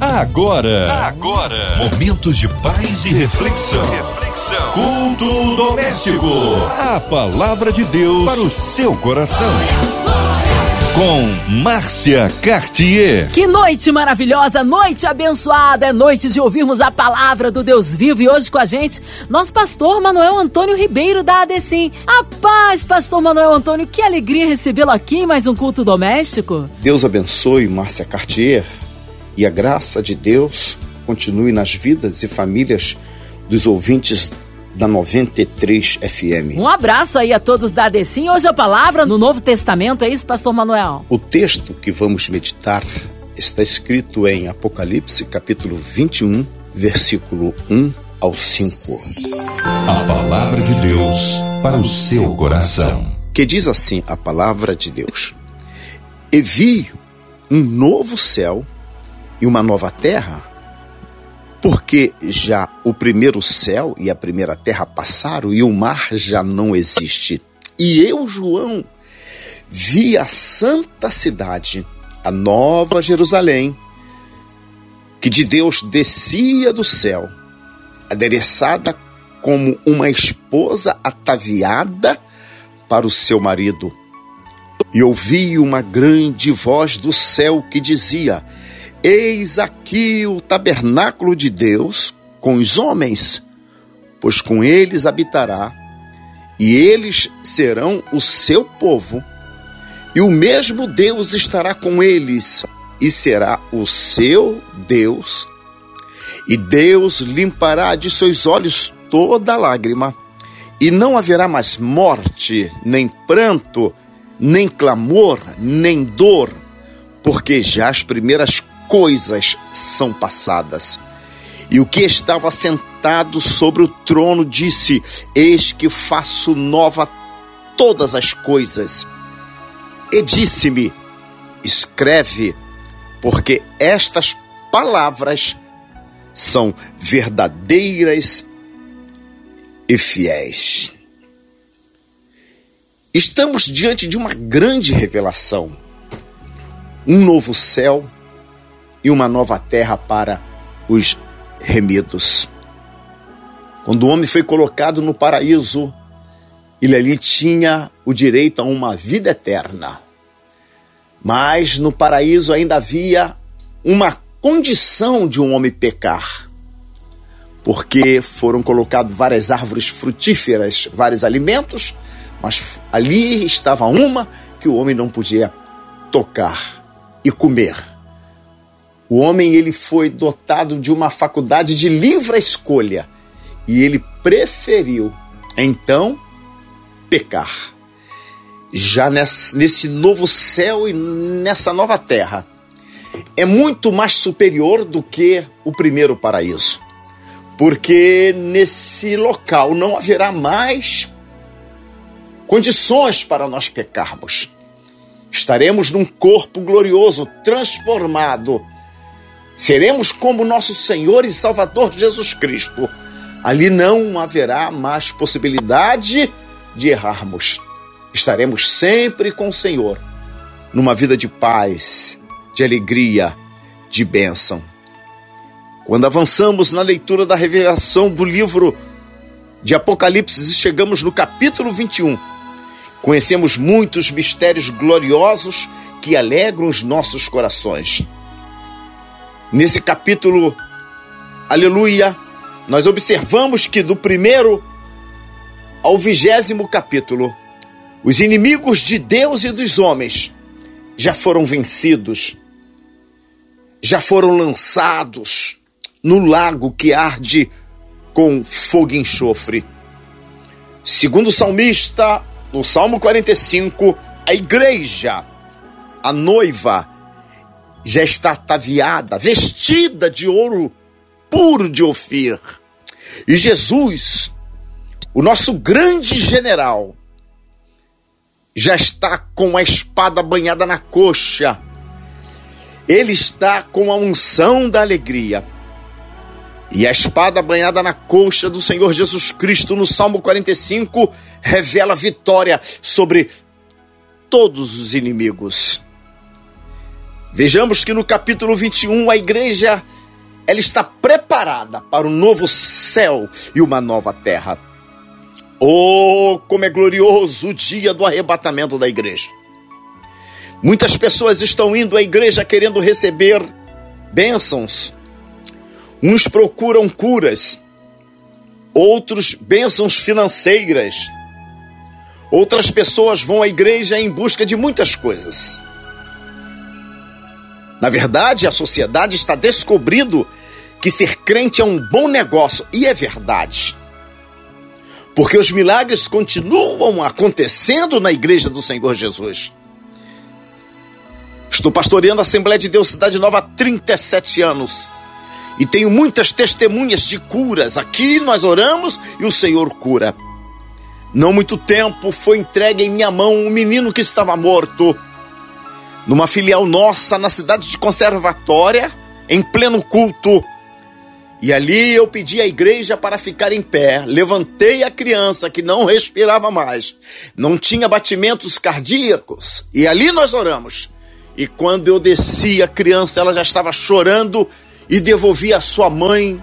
Agora, agora, momentos de paz e reflexão. reflexão. Culto doméstico. A palavra de Deus para o seu coração. Com Márcia Cartier. Que noite maravilhosa, noite abençoada, é noite de ouvirmos a palavra do Deus vivo e hoje com a gente, nosso pastor Manuel Antônio Ribeiro da ADECIM. A paz, pastor Manuel Antônio, que alegria recebê-lo aqui em mais um culto doméstico. Deus abençoe Márcia Cartier e a graça de Deus continue nas vidas e famílias dos ouvintes da 93 FM. Um abraço aí a todos da ADECIM. Hoje a palavra no Novo Testamento, é isso, pastor Manuel? O texto que vamos meditar está escrito em Apocalipse, capítulo 21, versículo 1 ao 5. A palavra de Deus para o seu coração. Que diz assim a palavra de Deus: E vi um novo céu e uma nova terra porque já o primeiro céu e a primeira terra passaram e o mar já não existe. E eu, João, vi a santa cidade, a nova Jerusalém, que de Deus descia do céu, adereçada como uma esposa ataviada para o seu marido. E ouvi uma grande voz do céu que dizia: Eis aqui o tabernáculo de Deus com os homens, pois com eles habitará, e eles serão o seu povo, e o mesmo Deus estará com eles, e será o seu Deus. E Deus limpará de seus olhos toda lágrima, e não haverá mais morte, nem pranto, nem clamor, nem dor, porque já as primeiras coisas são passadas. E o que estava sentado sobre o trono disse: Eis que faço nova todas as coisas. E disse-me: Escreve, porque estas palavras são verdadeiras e fiéis. Estamos diante de uma grande revelação. Um novo céu e uma nova terra para os remidos. Quando o homem foi colocado no paraíso, ele ali tinha o direito a uma vida eterna. Mas no paraíso ainda havia uma condição de um homem pecar, porque foram colocadas várias árvores frutíferas, vários alimentos, mas ali estava uma que o homem não podia tocar e comer. O homem ele foi dotado de uma faculdade de livre escolha e ele preferiu então pecar. Já nesse novo céu e nessa nova terra é muito mais superior do que o primeiro paraíso. Porque nesse local não haverá mais condições para nós pecarmos. Estaremos num corpo glorioso, transformado Seremos como nosso Senhor e Salvador Jesus Cristo. Ali não haverá mais possibilidade de errarmos. Estaremos sempre com o Senhor, numa vida de paz, de alegria, de bênção. Quando avançamos na leitura da revelação do livro de Apocalipse e chegamos no capítulo 21, conhecemos muitos mistérios gloriosos que alegram os nossos corações. Nesse capítulo, aleluia, nós observamos que do primeiro ao vigésimo capítulo, os inimigos de Deus e dos homens já foram vencidos, já foram lançados no lago que arde com fogo e enxofre. Segundo o salmista, no Salmo 45, a igreja, a noiva, já está ataviada, vestida de ouro puro de Ofir. E Jesus, o nosso grande general, já está com a espada banhada na coxa. Ele está com a unção da alegria. E a espada banhada na coxa do Senhor Jesus Cristo, no Salmo 45, revela vitória sobre todos os inimigos. Vejamos que no capítulo 21 a igreja ela está preparada para um novo céu e uma nova terra. Oh, como é glorioso o dia do arrebatamento da igreja. Muitas pessoas estão indo à igreja querendo receber bênçãos. Uns procuram curas, outros bênçãos financeiras. Outras pessoas vão à igreja em busca de muitas coisas. Na verdade, a sociedade está descobrindo que ser crente é um bom negócio, e é verdade. Porque os milagres continuam acontecendo na igreja do Senhor Jesus. Estou pastoreando a Assembleia de Deus Cidade Nova há 37 anos. E tenho muitas testemunhas de curas. Aqui nós oramos e o Senhor cura. Não muito tempo foi entregue em minha mão um menino que estava morto. Numa filial nossa na cidade de Conservatória, em pleno culto. E ali eu pedi à igreja para ficar em pé. Levantei a criança que não respirava mais, não tinha batimentos cardíacos. E ali nós oramos. E quando eu desci a criança, ela já estava chorando e devolvi a sua mãe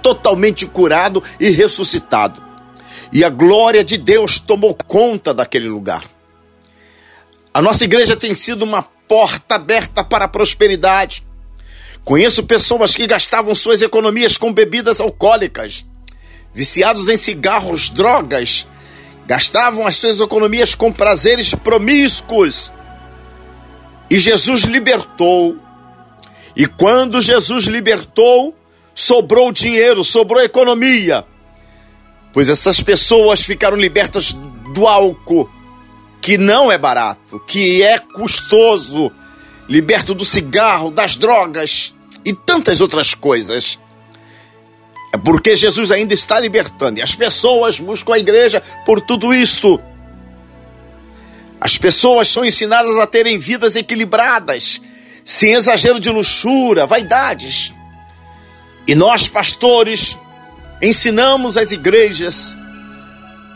totalmente curado e ressuscitado. E a glória de Deus tomou conta daquele lugar. A nossa igreja tem sido uma porta aberta para a prosperidade Conheço pessoas que gastavam suas economias com bebidas alcoólicas, viciados em cigarros, drogas, gastavam as suas economias com prazeres promíscuos. E Jesus libertou. E quando Jesus libertou, sobrou dinheiro, sobrou economia. Pois essas pessoas ficaram libertas do álcool, que não é barato, que é custoso, liberto do cigarro, das drogas, e tantas outras coisas. É porque Jesus ainda está libertando e as pessoas buscam a igreja por tudo isto. As pessoas são ensinadas a terem vidas equilibradas, sem exagero de luxúria, vaidades. E nós, pastores, ensinamos as igrejas.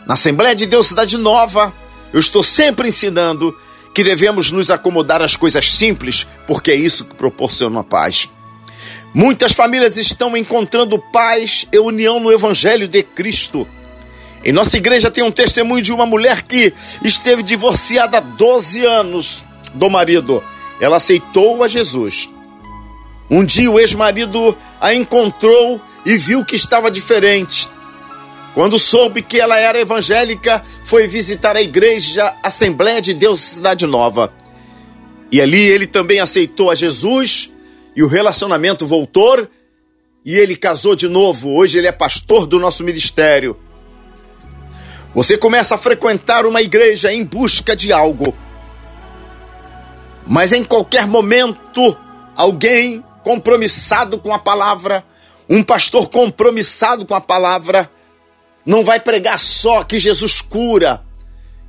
Na Assembleia de Deus Cidade Nova, eu estou sempre ensinando que devemos nos acomodar às coisas simples, porque é isso que proporciona paz. Muitas famílias estão encontrando paz e união no Evangelho de Cristo. Em nossa igreja tem um testemunho de uma mulher que esteve divorciada há 12 anos do marido. Ela aceitou a Jesus. Um dia o ex-marido a encontrou e viu que estava diferente. Quando soube que ela era evangélica, foi visitar a igreja Assembleia de Deus Cidade Nova. E ali ele também aceitou a Jesus e o relacionamento voltou e ele casou de novo. Hoje ele é pastor do nosso ministério. Você começa a frequentar uma igreja em busca de algo. Mas em qualquer momento, alguém compromissado com a palavra, um pastor compromissado com a palavra, não vai pregar só que Jesus cura,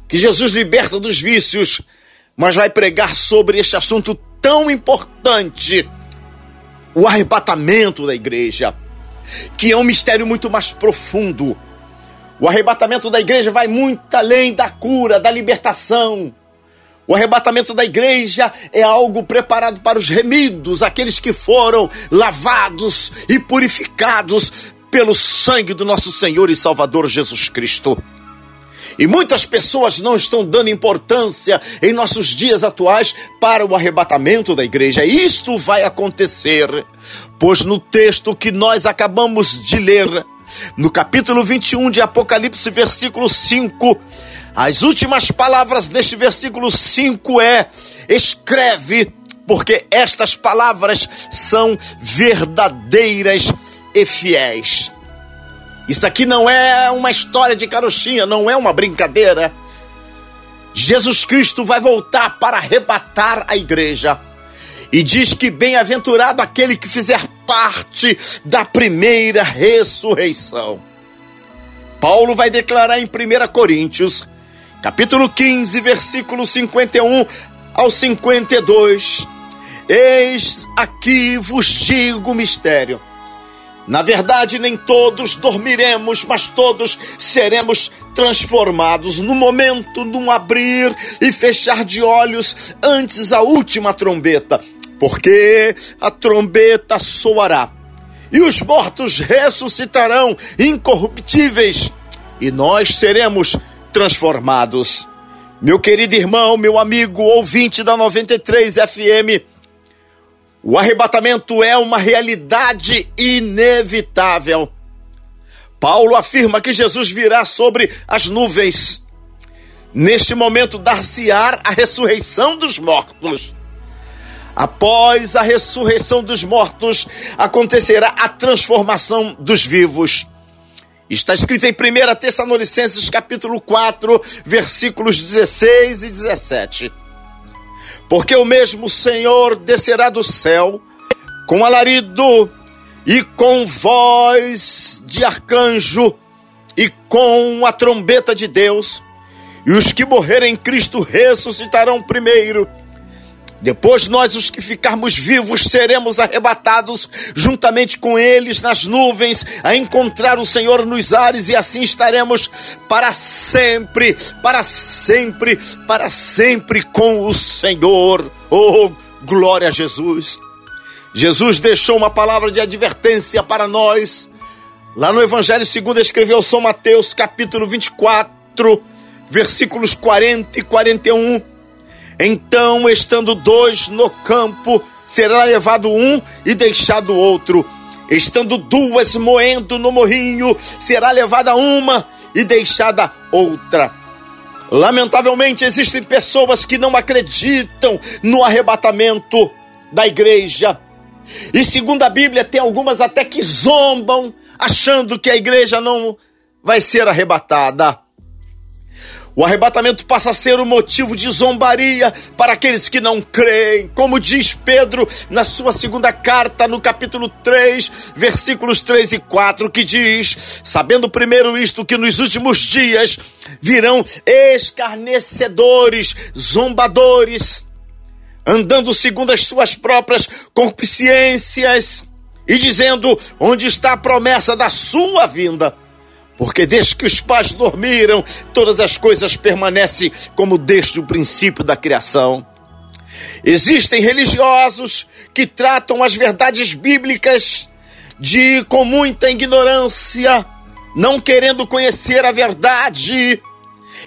que Jesus liberta dos vícios, mas vai pregar sobre este assunto tão importante o arrebatamento da igreja, que é um mistério muito mais profundo. O arrebatamento da igreja vai muito além da cura, da libertação. O arrebatamento da igreja é algo preparado para os remidos, aqueles que foram lavados e purificados pelo sangue do nosso Senhor e Salvador Jesus Cristo. E muitas pessoas não estão dando importância em nossos dias atuais para o arrebatamento da igreja. Isto vai acontecer, pois no texto que nós acabamos de ler, no capítulo 21 de Apocalipse, versículo 5, as últimas palavras deste versículo 5 é: escreve, porque estas palavras são verdadeiras e fiéis. Isso aqui não é uma história de carochinha, não é uma brincadeira. Jesus Cristo vai voltar para arrebatar a igreja. E diz que bem-aventurado aquele que fizer parte da primeira ressurreição. Paulo vai declarar em 1 Coríntios, capítulo 15, versículo 51 ao 52. Eis aqui vos digo o mistério Na verdade, nem todos dormiremos, mas todos seremos transformados no momento de um abrir e fechar de olhos antes a última trombeta, porque a trombeta soará e os mortos ressuscitarão incorruptíveis e nós seremos transformados. Meu querido irmão, meu amigo ouvinte da 93 FM, o arrebatamento é uma realidade inevitável. Paulo afirma que Jesus virá sobre as nuvens. Neste momento, dar-se-á a ressurreição dos mortos. Após a ressurreição dos mortos, acontecerá a transformação dos vivos. Está escrito em 1 Tessalonicenses capítulo 4, versículos 16 e 17. Porque o mesmo Senhor descerá do céu com alarido e com voz de arcanjo e com a trombeta de Deus, e os que morrerem em Cristo ressuscitarão primeiro. Depois nós, os que ficarmos vivos, seremos arrebatados juntamente com eles nas nuvens, a encontrar o Senhor nos ares, e assim estaremos para sempre, para sempre, para sempre com o Senhor. Oh, glória a Jesus! Jesus deixou uma palavra de advertência para nós. Lá no Evangelho segundo escreveu São Mateus, capítulo 24, versículos 40 e 41 então, estando dois no campo, será levado um e deixado outro. Estando duas moendo no morrinho, será levada uma e deixada outra. Lamentavelmente, existem pessoas que não acreditam no arrebatamento da igreja. E segundo a Bíblia, tem algumas até que zombam, achando que a igreja não vai ser arrebatada. O arrebatamento passa a ser um motivo de zombaria para aqueles que não creem, como diz Pedro na sua segunda carta, no capítulo 3, versículos 3 e 4, que diz: Sabendo primeiro isto, que nos últimos dias virão escarnecedores, zombadores, andando segundo as suas próprias concupiscências e dizendo: Onde está a promessa da sua vinda? Porque desde que os pais dormiram, todas as coisas permanecem como desde o princípio da criação. Existem religiosos que tratam as verdades bíblicas de com muita ignorância, não querendo conhecer a verdade.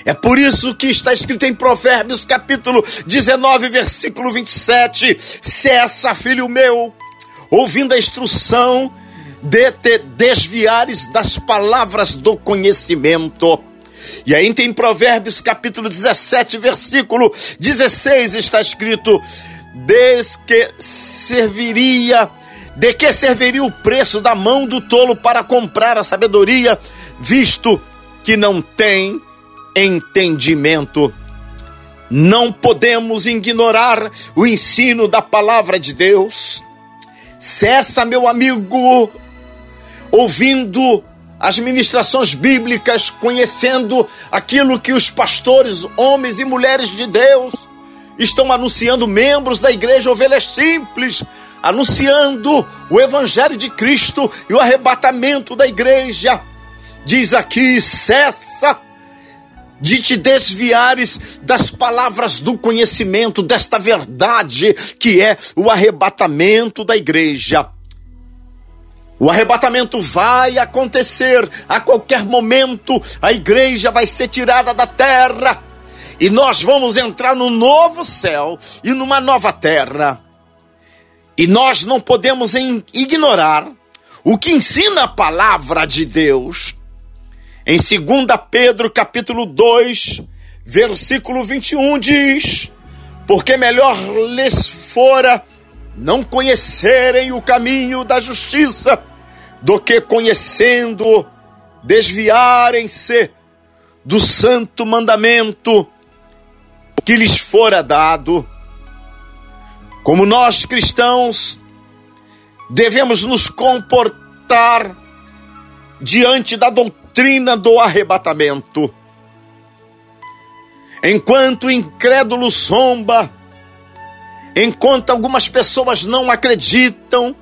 É por isso que está escrito em Provérbios capítulo 19, versículo 27: Cessa, filho meu, ouvindo a instrução de te desviares das palavras do conhecimento. E aí tem Provérbios capítulo 17, versículo 16, está escrito: Des que serviria, de que serviria o preço da mão do tolo para comprar a sabedoria, visto que não tem entendimento. Não podemos ignorar o ensino da palavra de Deus. Cessa, meu amigo, ouvindo as ministrações bíblicas, conhecendo aquilo que os pastores, homens e mulheres de Deus, estão anunciando, membros da igreja Ovelhas Simples, anunciando o Evangelho de Cristo e o arrebatamento da igreja. Diz aqui: cessa de te desviares das palavras do conhecimento, desta verdade que é o arrebatamento da igreja. O arrebatamento vai acontecer a qualquer momento, a igreja vai ser tirada da terra e nós vamos entrar num novo céu e numa nova terra. E nós não podemos ignorar o que ensina a palavra de Deus. Em 2 Pedro capítulo 2, versículo 21 diz: Porque melhor lhes fora não conhecerem o caminho da justiça, do que conhecendo, desviarem-se do santo mandamento que lhes fora dado. Como nós cristãos devemos nos comportar diante da doutrina do arrebatamento. Enquanto o incrédulo zomba, enquanto algumas pessoas não acreditam,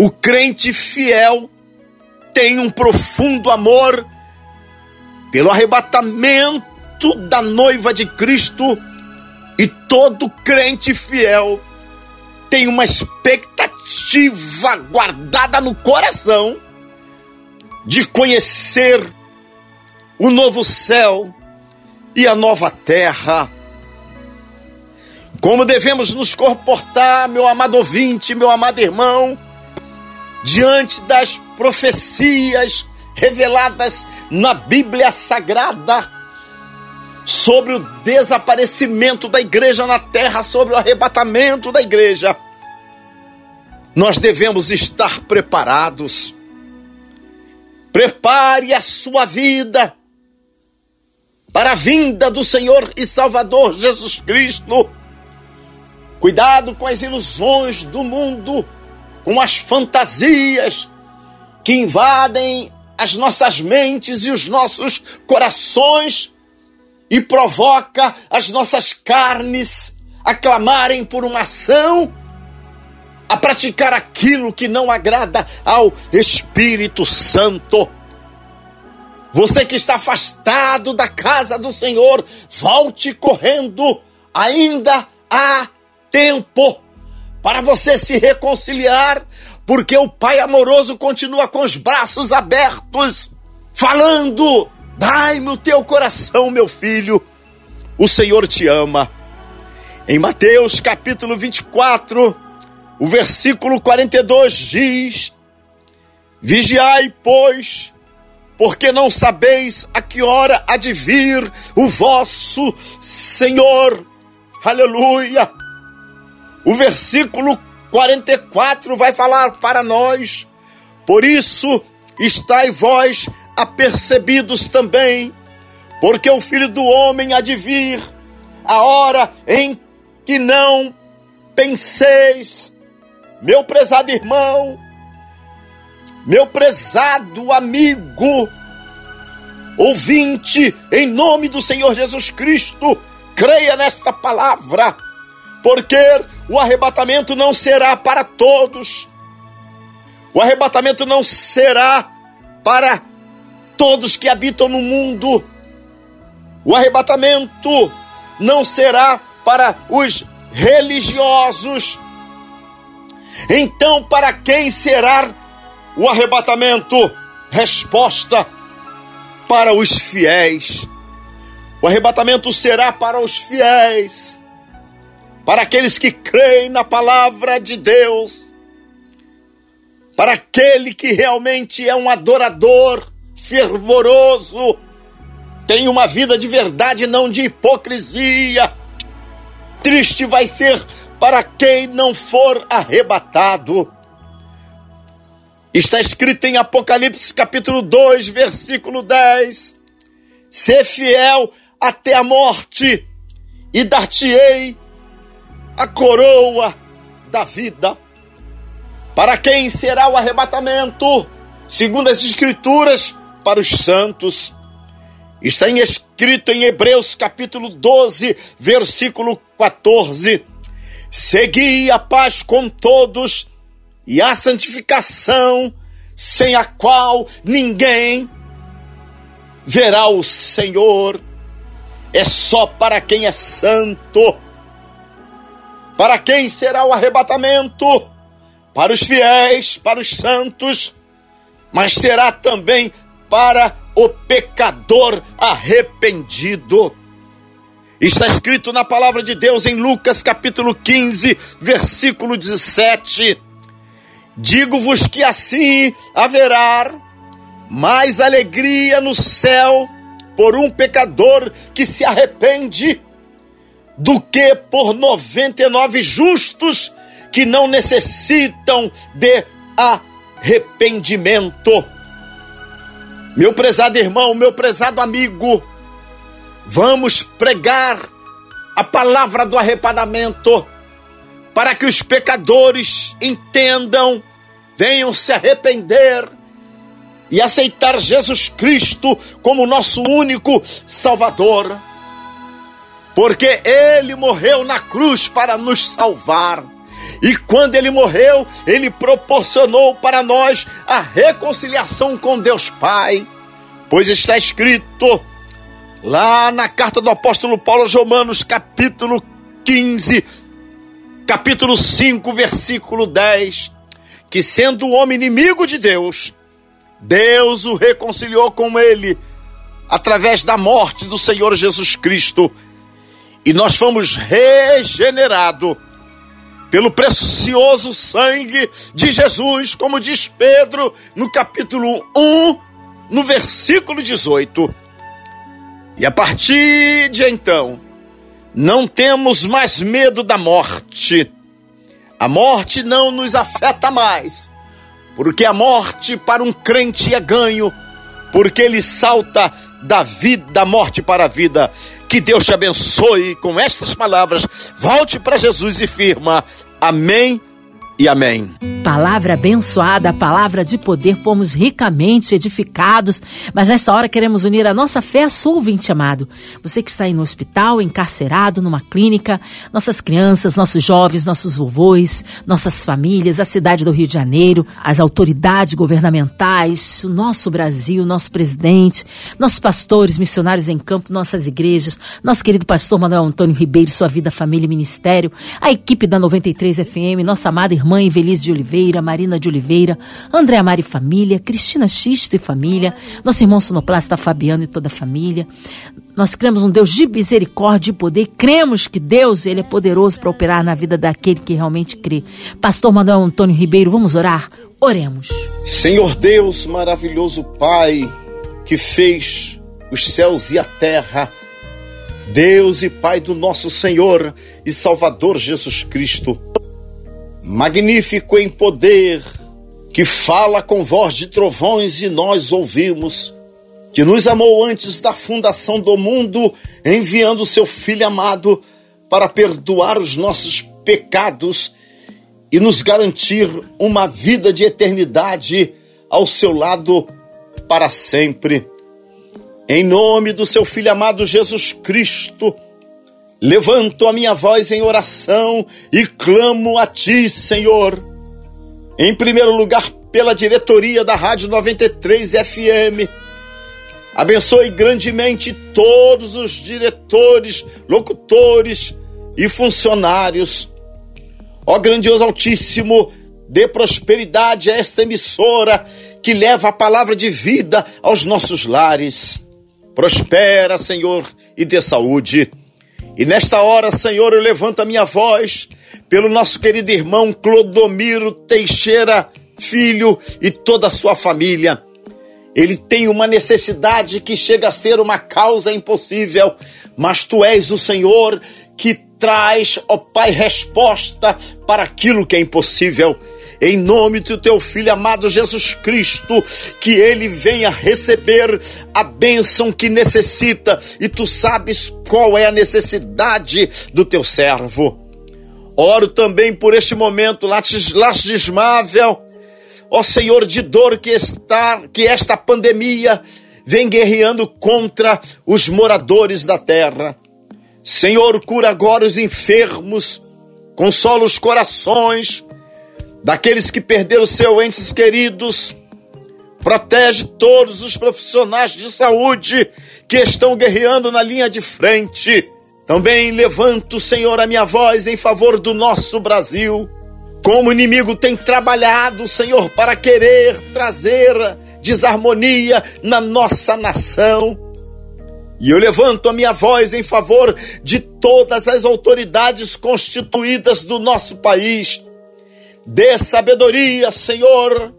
O crente fiel tem um profundo amor pelo arrebatamento da noiva de Cristo e todo crente fiel tem uma expectativa guardada no coração de conhecer o novo céu e a nova terra. Como devemos nos comportar, meu amado ouvinte, meu amado irmão, diante das profecias reveladas na Bíblia Sagrada sobre o desaparecimento da igreja na terra, sobre o arrebatamento da igreja. Nós devemos estar preparados. Prepare a sua vida para a vinda do Senhor e Salvador Jesus Cristo. Cuidado com as ilusões do mundo, com as fantasias que invadem as nossas mentes e os nossos corações e provoca as nossas carnes a clamarem por uma ação, a praticar aquilo que não agrada ao Espírito Santo. Você que está afastado da casa do Senhor, volte correndo, ainda há tempo para você se reconciliar, porque o Pai amoroso continua com os braços abertos, falando Dai-me o teu coração, meu filho, o Senhor te ama. Em Mateus capítulo 24, o versículo 42 diz: Vigiai, pois, porque não sabeis a que hora há de vir o vosso Senhor. Aleluia! O versículo 44 vai falar para nós: Por isso, estai vós apercebidos também, porque o filho do homem há de vir, a hora em que não penseis, meu prezado irmão, meu prezado amigo, ouvinte, em nome do Senhor Jesus Cristo, creia nesta palavra, porque o arrebatamento não será para todos, o arrebatamento não será para todos que habitam no mundo. O arrebatamento não será para os religiosos. Então, para quem será o arrebatamento? Resposta: para os fiéis. O arrebatamento será para os fiéis, para aqueles que creem na palavra de Deus, para aquele que realmente é um adorador fervoroso, tem uma vida de verdade, não de hipocrisia. Triste vai ser para quem não for arrebatado. Está escrito em Apocalipse capítulo 2, versículo 10: Ser fiel até a morte, e dar-te-ei a coroa da vida. Para quem será o arrebatamento? Segundo as Escrituras, para os santos. Está escrito em Hebreus capítulo 12, versículo 14: Segui a paz com todos e a santificação, sem a qual ninguém verá o Senhor. É só para quem é santo. Para quem será o arrebatamento? Para os fiéis, para os santos, mas será também para o pecador arrependido. Está escrito na palavra de Deus em Lucas capítulo 15, versículo 17: Digo-vos que assim haverá mais alegria no céu por um pecador que se arrepende do que por 99 justos que não necessitam de arrependimento. Meu prezado irmão, meu prezado amigo, vamos pregar a palavra do arrependimento para que os pecadores entendam, venham se arrepender e aceitar Jesus Cristo como nosso único Salvador. Porque Ele morreu na cruz para nos salvar. E quando ele morreu, ele proporcionou para nós a reconciliação com Deus Pai. Pois está escrito lá na carta do apóstolo Paulo aos Romanos, capítulo 15, capítulo 5, versículo 10, que sendo o homem inimigo de Deus, Deus o reconciliou com ele através da morte do Senhor Jesus Cristo. E nós fomos regenerados pelo precioso sangue de Jesus, como diz Pedro no capítulo 1, no versículo 18. E a partir de então, não temos mais medo da morte. A morte não nos afeta mais, porque a morte para um crente é ganho, porque ele salta da vida, da morte para a vida. Que Deus te abençoe com estas palavras. Volte para Jesus e firma. Amém e amém. Palavra abençoada, palavra de poder, fomos ricamente edificados, mas nessa hora queremos unir a nossa fé a sua ouvinte amado. Você que está aí no hospital, encarcerado, numa clínica, nossas crianças, nossos jovens, nossos vovôs, nossas famílias, a cidade do Rio de Janeiro, as autoridades governamentais, o nosso Brasil, nosso presidente, nossos pastores, missionários em campo, nossas igrejas, nosso querido pastor Manuel Antônio Ribeiro, sua vida, família e ministério, a equipe da 93 FM, nossa amada irmã Mãe Evelise de Oliveira, Marina de Oliveira, André Amari Família, Cristina Xisto e Família, nosso irmão sonoplasta Fabiano e toda a família. Nós cremos um Deus de misericórdia e poder. Cremos que Deus ele é poderoso para operar na vida daquele que realmente crê. Pastor Manuel Antônio Ribeiro, vamos orar? Oremos. Senhor Deus, maravilhoso Pai, que fez os céus e a terra, Deus e Pai do nosso Senhor e Salvador Jesus Cristo magnífico em poder, que fala com voz de trovões e nós ouvimos, que nos amou antes da fundação do mundo, enviando seu Filho amado para perdoar os nossos pecados e nos garantir uma vida de eternidade ao seu lado para sempre. Em nome do seu Filho amado Jesus Cristo, Levanto a minha voz em oração e clamo a Ti, Senhor. Em primeiro lugar, pela diretoria da Rádio 93 FM. Abençoe grandemente todos os diretores, locutores e funcionários. Ó grandioso Altíssimo, dê prosperidade a esta emissora que leva a palavra de vida aos nossos lares. Prospera, Senhor, e dê saúde. E nesta hora, Senhor, eu levanto a minha voz pelo nosso querido irmão Clodomiro Teixeira, filho e toda a sua família. Ele tem uma necessidade que chega a ser uma causa impossível, mas tu és o Senhor que traz, ó Pai, resposta para aquilo que é impossível em nome do teu filho amado Jesus Cristo, que ele venha receber a bênção que necessita e tu sabes qual é a necessidade do teu servo. Oro também por este momento lastimável, ó Senhor de dor que está, que esta pandemia vem guerreando contra os moradores da terra. Senhor, cura agora os enfermos, consola os corações, daqueles que perderam seus entes queridos. Protege todos os profissionais de saúde que estão guerreando na linha de frente. Também levanto, Senhor, a minha voz em favor do nosso Brasil. Como o inimigo tem trabalhado, Senhor, para querer trazer desarmonia na nossa nação. E eu levanto a minha voz em favor de todas as autoridades constituídas do nosso país, Dê sabedoria, Senhor,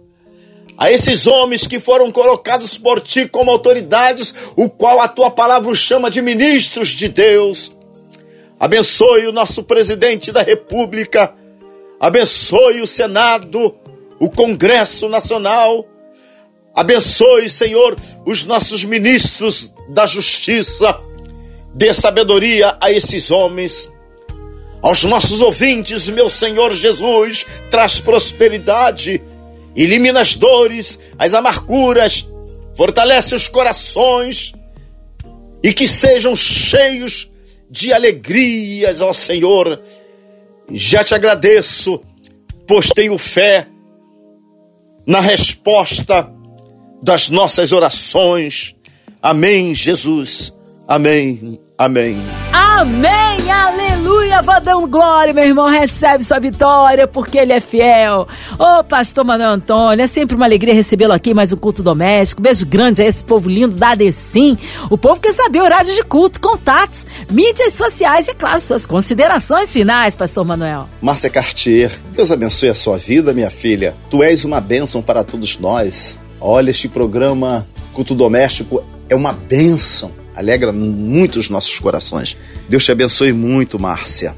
a esses homens que foram colocados por ti como autoridades, o qual a tua palavra chama de ministros de Deus. Abençoe o nosso presidente da República, abençoe o Senado, o Congresso Nacional, abençoe, Senhor, os nossos ministros da Justiça, dê sabedoria a esses homens aos nossos ouvintes, meu Senhor Jesus, traz prosperidade, elimina as dores, as amarguras, fortalece os corações e que sejam cheios de alegrias, ó Senhor, Já te agradeço, pois tenho fé na resposta das nossas orações. Amém, Jesus. Amém. Amém. Amém, aleluia, vá dando glória, meu irmão, recebe sua vitória, porque ele é fiel. Ô, pastor Manuel Antônio, é sempre uma alegria recebê-lo aqui, mais um culto doméstico. Beijo grande a esse povo lindo da Adecim. O povo quer saber horários de culto, contatos, mídias sociais e, é claro, suas considerações finais, pastor Manuel. Márcia Cartier, Deus abençoe a sua vida, minha filha. Tu és uma bênção para todos nós. Olha, este programa Culto Doméstico é uma bênção alegra muito os nossos corações. Deus te abençoe muito, Márcia,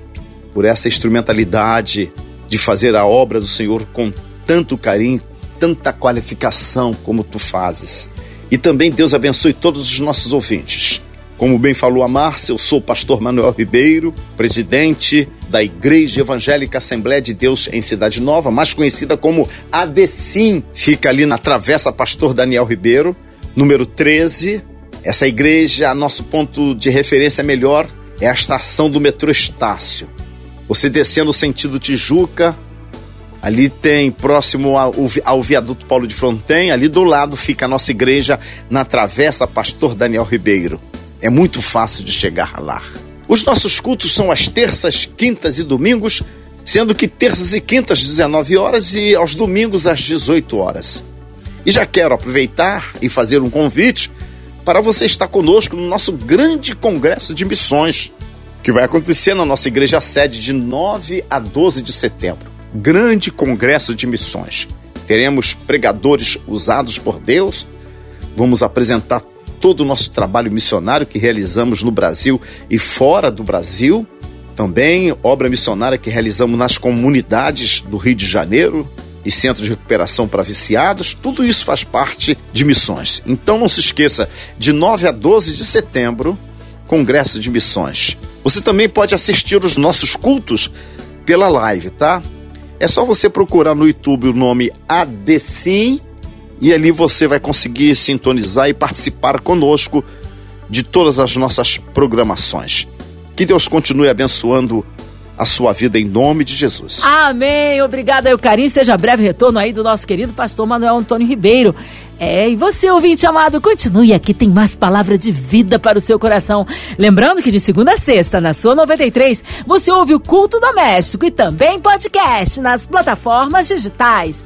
por essa instrumentalidade de fazer a obra do Senhor com tanto carinho, tanta qualificação como tu fazes. E também Deus abençoe todos os nossos ouvintes. Como bem falou a Márcia, eu sou o pastor Manuel Ribeiro, presidente da Igreja Evangélica Assembleia de Deus em Cidade Nova, mais conhecida como ADECIM. Fica ali na Travessa Pastor Daniel Ribeiro, número 13, essa igreja, nosso ponto de referência melhor é a estação do metrô Estácio. Você descendo sentido Tijuca, ali tem próximo ao, ao viaduto Paulo de Fronten, ali do lado fica a nossa igreja na Travessa Pastor Daniel Ribeiro. É muito fácil de chegar lá. Os nossos cultos são às terças, quintas e domingos, sendo que terças e quintas às 19 horas e aos domingos às 18 horas. E já quero aproveitar e fazer um convite para você estar conosco no nosso grande congresso de missões, que vai acontecer na nossa igreja sede de 9 a 12 de setembro. Grande congresso de missões. Teremos pregadores usados por Deus, vamos apresentar todo o nosso trabalho missionário que realizamos no Brasil e fora do Brasil. Também obra missionária que realizamos nas comunidades do Rio de Janeiro, e centro de recuperação para viciados, tudo isso faz parte de missões. Então não se esqueça, de 9 a 12 de setembro, Congresso de Missões. Você também pode assistir os nossos cultos pela live, tá? É só você procurar no YouTube o nome ADCIM e ali você vai conseguir sintonizar e participar conosco de todas as nossas programações. Que Deus continue abençoando a sua vida em nome de Jesus. Amém. Obrigada carinho. Seja breve retorno aí do nosso querido pastor Manuel Antônio Ribeiro. É, e você, ouvinte amado, continue aqui, tem mais palavra de vida para o seu coração. Lembrando que de segunda a sexta, na sua 93, você ouve o culto doméstico e também podcast nas plataformas digitais.